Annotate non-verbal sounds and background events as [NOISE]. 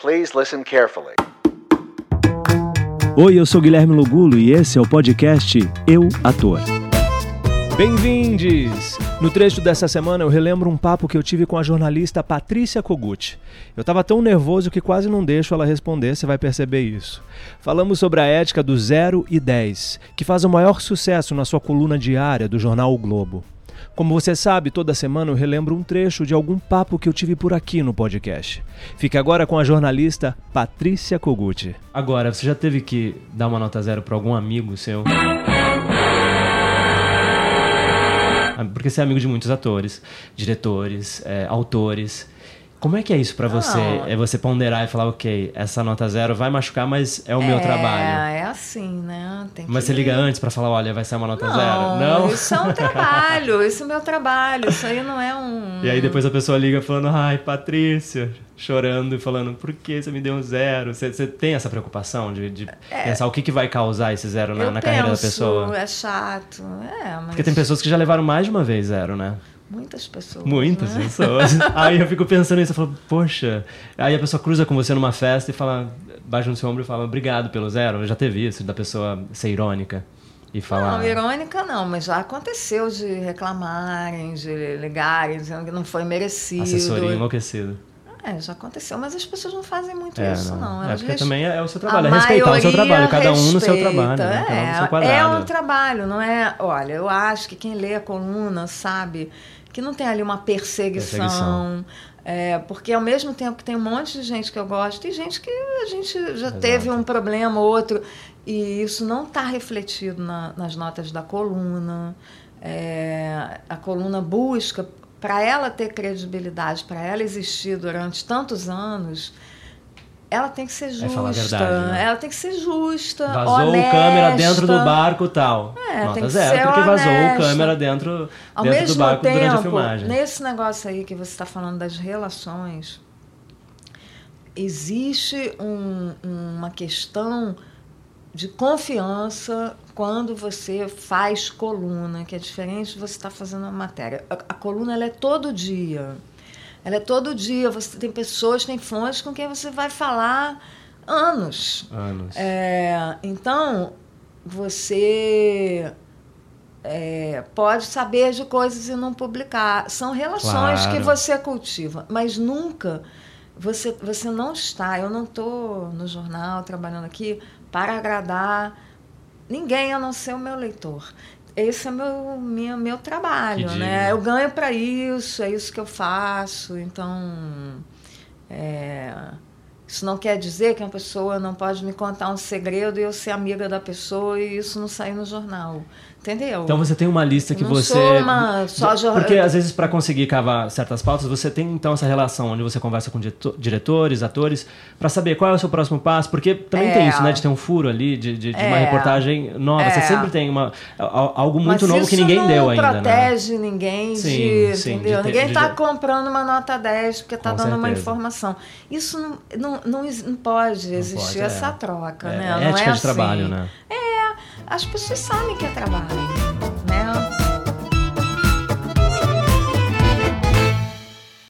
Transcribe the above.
Please listen carefully. Oi, eu sou Guilherme Logulo e esse é o podcast Eu Ator. Bem-vindes! No trecho dessa semana eu relembro um papo que eu tive com a jornalista Patrícia Kogut. Eu estava tão nervoso que quase não deixo ela responder, você vai perceber isso. Falamos sobre a ética do 0 e 10, que faz o maior sucesso na sua coluna diária do jornal o Globo. Como você sabe, toda semana eu relembro um trecho de algum papo que eu tive por aqui no podcast. Fique agora com a jornalista Patrícia Kogut. Agora, você já teve que dar uma nota zero para algum amigo seu? Porque você é amigo de muitos atores, diretores, é, autores. Como é que é isso para você? Não. É você ponderar e falar, ok, essa nota zero vai machucar, mas é o é, meu trabalho. Assim, né? Tem mas você liga antes para falar, olha, vai ser uma nota não, zero? Não, isso é um trabalho, [LAUGHS] isso é meu trabalho, isso aí não é um... E aí depois a pessoa liga falando, ai, Patrícia, chorando e falando, por que você me deu um zero? Você, você tem essa preocupação de, de é, pensar o que, que vai causar esse zero na, na carreira da pessoa? é chato, é, mas... Porque tem pessoas que já levaram mais de uma vez zero, né? Muitas pessoas. Muitas né? pessoas. [LAUGHS] aí eu fico pensando nisso, eu falo, poxa. Aí a pessoa cruza com você numa festa e fala, baixa no seu ombro e fala, obrigado pelo zero. Eu já teve isso, da pessoa ser irônica e falar. Não, irônica não, mas já aconteceu de reclamarem, de ligarem, dizendo que não foi merecido. Assessoria enlouquecido. É, já aconteceu, mas as pessoas não fazem muito é, isso, não. não. É porque também é o seu trabalho, é respeitar o seu trabalho, cada um no seu trabalho, né? cada um no seu quadrado. É um trabalho, não é? Olha, eu acho que quem lê a coluna sabe que não tem ali uma perseguição. perseguição. É, porque ao mesmo tempo que tem um monte de gente que eu gosto, tem gente que a gente já Exato. teve um problema ou outro. E isso não está refletido na, nas notas da coluna. É, a coluna busca, para ela ter credibilidade, para ela existir durante tantos anos, ela tem que ser é justa. É verdade, né? Ela tem que ser justa. Vazou honesta. o câmera dentro do barco tal. É, Nota zero, porque honesta. vazou o câmera dentro, Ao dentro do barco tempo, durante a filmagem. Nesse negócio aí que você está falando das relações, existe um, uma questão de confiança quando você faz coluna, que é diferente de você estar tá fazendo uma matéria. A, a coluna ela é todo dia. Ela é todo dia. Você tem pessoas, tem fontes com quem você vai falar anos. Anos. É, então, você é, pode saber de coisas e não publicar. São relações claro. que você cultiva, mas nunca você, você não está. Eu não estou no jornal trabalhando aqui para agradar ninguém a não ser o meu leitor esse é meu minha, meu trabalho, né? Eu ganho para isso, é isso que eu faço. Então, é, isso não quer dizer que uma pessoa não pode me contar um segredo e eu ser amiga da pessoa e isso não sair no jornal. Entendeu? Então você tem uma lista que não você. Sou uma, só Porque às vezes para conseguir cavar certas pautas, você tem então essa relação onde você conversa com diretores, atores, para saber qual é o seu próximo passo. Porque também é. tem isso, né? De ter um furo ali, de, de, de é. uma reportagem nova. É. Você sempre tem uma, algo muito Mas novo que ninguém deu ainda. Não né? protege né? ninguém sim, de. Sim, entendeu? De ninguém está comprando uma nota 10 porque está dando certeza. uma informação. Isso não, não, não, não pode existir não pode, essa é. troca, é, né? É não ética é de trabalho, assim. né? É as pessoas sabem que é trabalho.